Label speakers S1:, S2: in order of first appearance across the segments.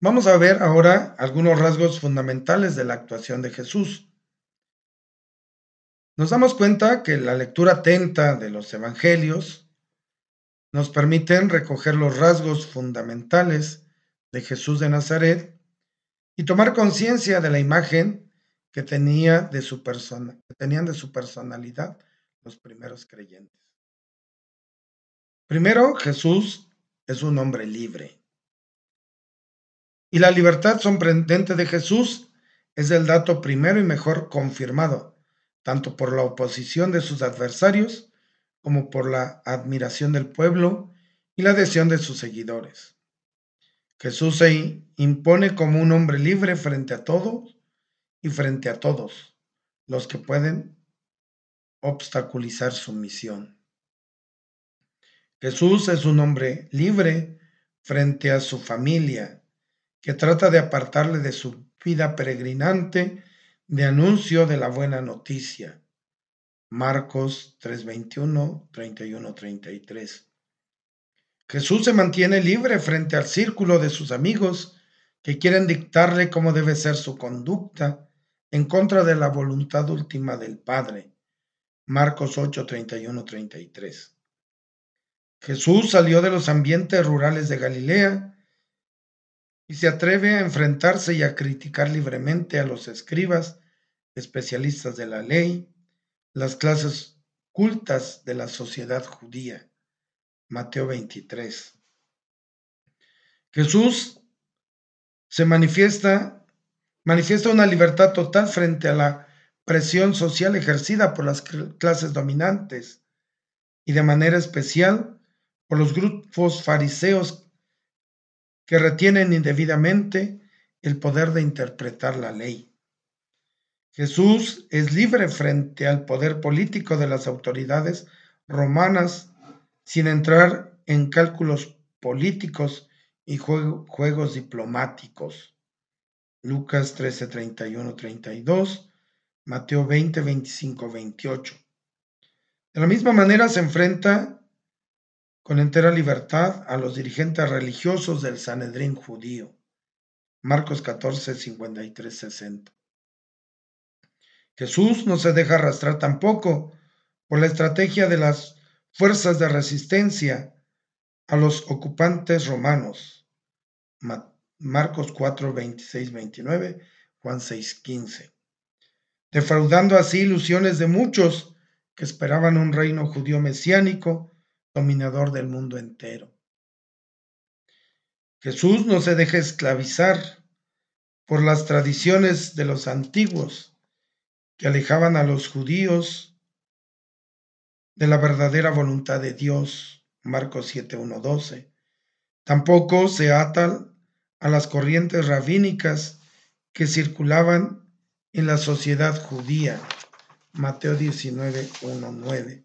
S1: Vamos a ver ahora algunos rasgos fundamentales de la actuación de Jesús. Nos damos cuenta que la lectura atenta de los evangelios nos permiten recoger los rasgos fundamentales de Jesús de Nazaret y tomar conciencia de la imagen que, tenía de su persona, que tenían de su personalidad los primeros creyentes. Primero, Jesús es un hombre libre. Y la libertad sorprendente de Jesús es el dato primero y mejor confirmado, tanto por la oposición de sus adversarios como por la admiración del pueblo y la adhesión de sus seguidores. Jesús se impone como un hombre libre frente a todos y frente a todos los que pueden obstaculizar su misión. Jesús es un hombre libre frente a su familia, que trata de apartarle de su vida peregrinante de anuncio de la buena noticia. Marcos 3:21, 31, 33. Jesús se mantiene libre frente al círculo de sus amigos que quieren dictarle cómo debe ser su conducta en contra de la voluntad última del Padre. Marcos 8, 31, 33. Jesús salió de los ambientes rurales de Galilea y se atreve a enfrentarse y a criticar libremente a los escribas, especialistas de la ley, las clases cultas de la sociedad judía. Mateo 23. Jesús se manifiesta, manifiesta una libertad total frente a la presión social ejercida por las clases dominantes y de manera especial por los grupos fariseos que retienen indebidamente el poder de interpretar la ley. Jesús es libre frente al poder político de las autoridades romanas sin entrar en cálculos políticos y juegos diplomáticos. Lucas 13, 31, 32, Mateo 20, 25, 28. De la misma manera se enfrenta con entera libertad a los dirigentes religiosos del Sanedrín judío. Marcos 14, 53, 60. Jesús no se deja arrastrar tampoco por la estrategia de las fuerzas de resistencia a los ocupantes romanos. Marcos 4, 26, 29, Juan 6, 15. Defraudando así ilusiones de muchos que esperaban un reino judío mesiánico, dominador del mundo entero. Jesús no se deja esclavizar por las tradiciones de los antiguos que alejaban a los judíos de la verdadera voluntad de Dios, Marcos 7, 12. Tampoco se atan a las corrientes rabínicas que circulaban en la sociedad judía, Mateo 19, 9.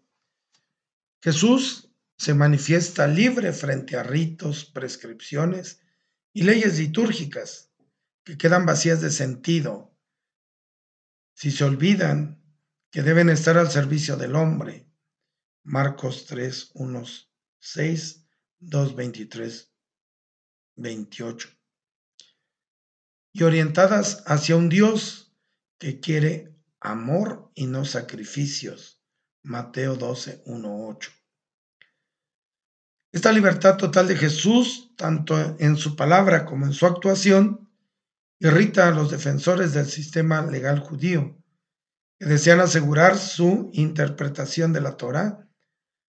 S1: Jesús se manifiesta libre frente a ritos, prescripciones y leyes litúrgicas que quedan vacías de sentido si se olvidan que deben estar al servicio del hombre Marcos 3, 1, 6, 2, 23, 28. Y orientadas hacia un Dios que quiere amor y no sacrificios. Mateo 12, 1, 8. Esta libertad total de Jesús, tanto en su palabra como en su actuación, irrita a los defensores del sistema legal judío, que desean asegurar su interpretación de la Torá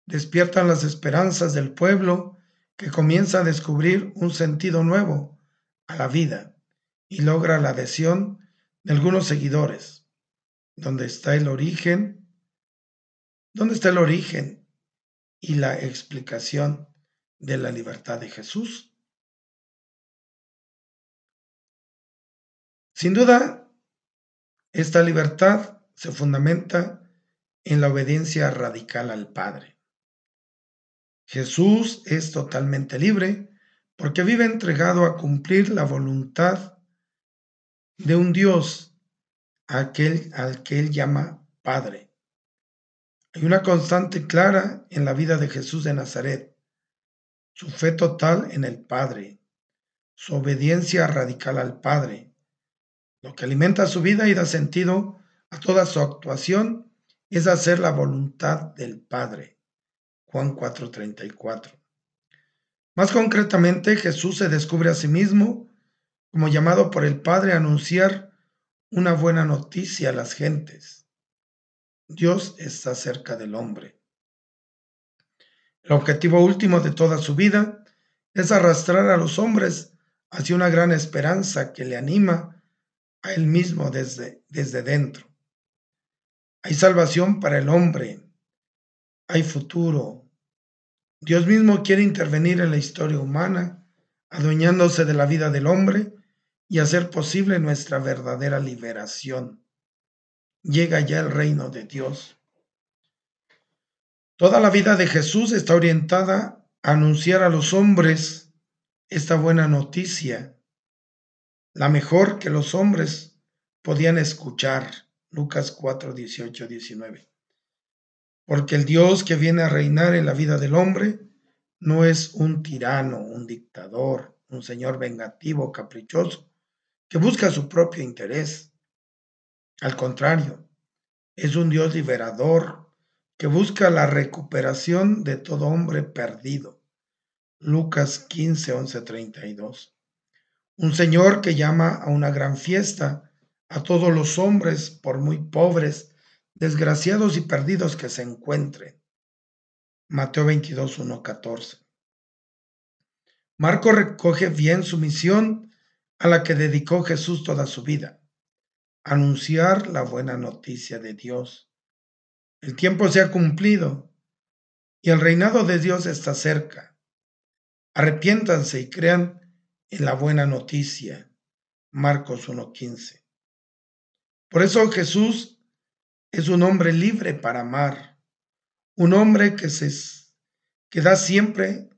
S1: despiertan las esperanzas del pueblo que comienza a descubrir un sentido nuevo a la vida y logra la adhesión de algunos seguidores. ¿Dónde está el origen? ¿Dónde está el origen y la explicación de la libertad de Jesús? Sin duda, esta libertad se fundamenta en la obediencia radical al Padre. Jesús es totalmente libre porque vive entregado a cumplir la voluntad de un Dios aquel, al que él llama Padre. Hay una constante clara en la vida de Jesús de Nazaret, su fe total en el Padre, su obediencia radical al Padre. Lo que alimenta su vida y da sentido a toda su actuación es hacer la voluntad del Padre. Juan 4:34. Más concretamente, Jesús se descubre a sí mismo como llamado por el Padre a anunciar una buena noticia a las gentes. Dios está cerca del hombre. El objetivo último de toda su vida es arrastrar a los hombres hacia una gran esperanza que le anima a él mismo desde, desde dentro. Hay salvación para el hombre, hay futuro. Dios mismo quiere intervenir en la historia humana, adueñándose de la vida del hombre y hacer posible nuestra verdadera liberación. Llega ya el reino de Dios. Toda la vida de Jesús está orientada a anunciar a los hombres esta buena noticia, la mejor que los hombres podían escuchar. Lucas 4, 18, 19. Porque el Dios que viene a reinar en la vida del hombre no es un tirano, un dictador, un señor vengativo, caprichoso, que busca su propio interés. Al contrario, es un Dios liberador que busca la recuperación de todo hombre perdido. Lucas 15, 11, 32. Un Señor que llama a una gran fiesta a todos los hombres, por muy pobres, desgraciados y perdidos que se encuentren. Mateo 22, 1, 14. Marco recoge bien su misión a la que dedicó Jesús toda su vida, anunciar la buena noticia de Dios. El tiempo se ha cumplido y el reinado de Dios está cerca. Arrepiéntanse y crean en la buena noticia. Marcos 1.15. Por eso Jesús es un hombre libre para amar, un hombre que, se, que da siempre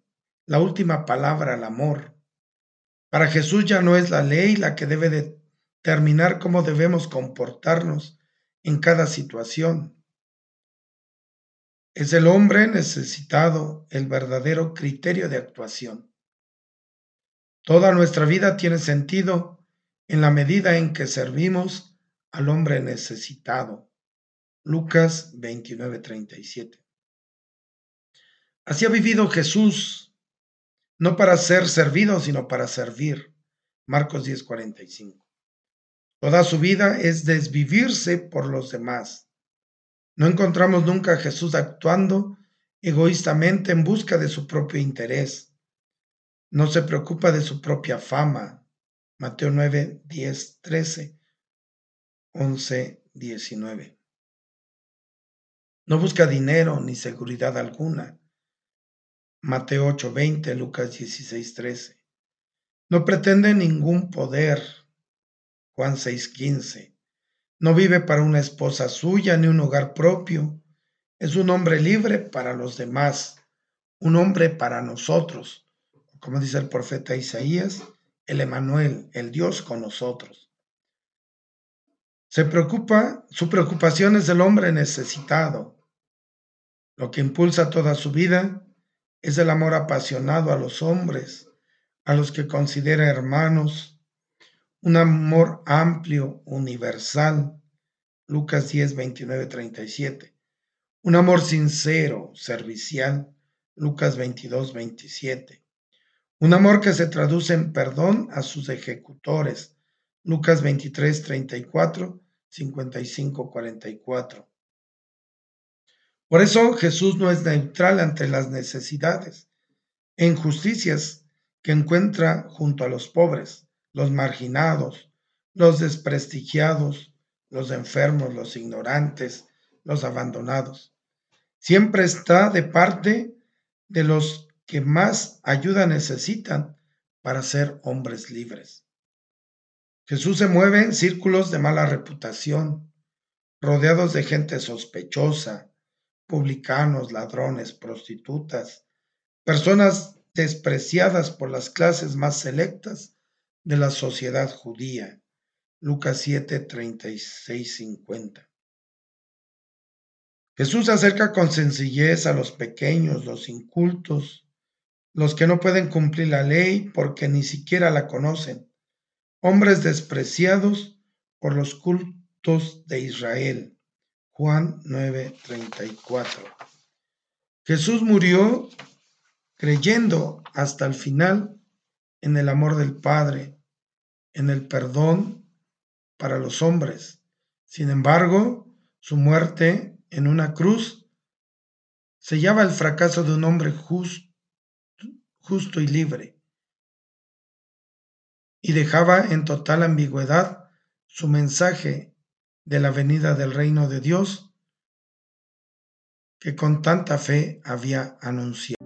S1: la última palabra al amor para Jesús ya no es la ley la que debe determinar cómo debemos comportarnos en cada situación. Es el hombre necesitado el verdadero criterio de actuación. Toda nuestra vida tiene sentido en la medida en que servimos al hombre necesitado. Lucas 29:37. Así ha vivido Jesús no para ser servido, sino para servir. Marcos 10:45. Toda su vida es desvivirse por los demás. No encontramos nunca a Jesús actuando egoístamente en busca de su propio interés. No se preocupa de su propia fama. Mateo 9, 10, 13, 11, 19. No busca dinero ni seguridad alguna. Mateo 8:20, Lucas 16:13. No pretende ningún poder. Juan 6:15. No vive para una esposa suya ni un hogar propio. Es un hombre libre para los demás, un hombre para nosotros. Como dice el profeta Isaías, el Emanuel, el Dios con nosotros. Se preocupa, su preocupación es el hombre necesitado. Lo que impulsa toda su vida es el amor apasionado a los hombres, a los que considera hermanos, un amor amplio, universal. Lucas 10, 29, 37. Un amor sincero, servicial. Lucas 22, 27. Un amor que se traduce en perdón a sus ejecutores. Lucas 23, 34, 55, 44. Por eso Jesús no es neutral ante las necesidades e injusticias que encuentra junto a los pobres, los marginados, los desprestigiados, los enfermos, los ignorantes, los abandonados. Siempre está de parte de los que más ayuda necesitan para ser hombres libres. Jesús se mueve en círculos de mala reputación, rodeados de gente sospechosa, publicanos, ladrones, prostitutas, personas despreciadas por las clases más selectas de la sociedad judía. Lucas 7, 36, 50. Jesús se acerca con sencillez a los pequeños, los incultos, los que no pueden cumplir la ley porque ni siquiera la conocen, hombres despreciados por los cultos de Israel. Juan 9:34. Jesús murió creyendo hasta el final en el amor del Padre, en el perdón para los hombres. Sin embargo, su muerte en una cruz sellaba el fracaso de un hombre justo, y libre y dejaba en total ambigüedad su mensaje de la venida del reino de Dios que con tanta fe había anunciado.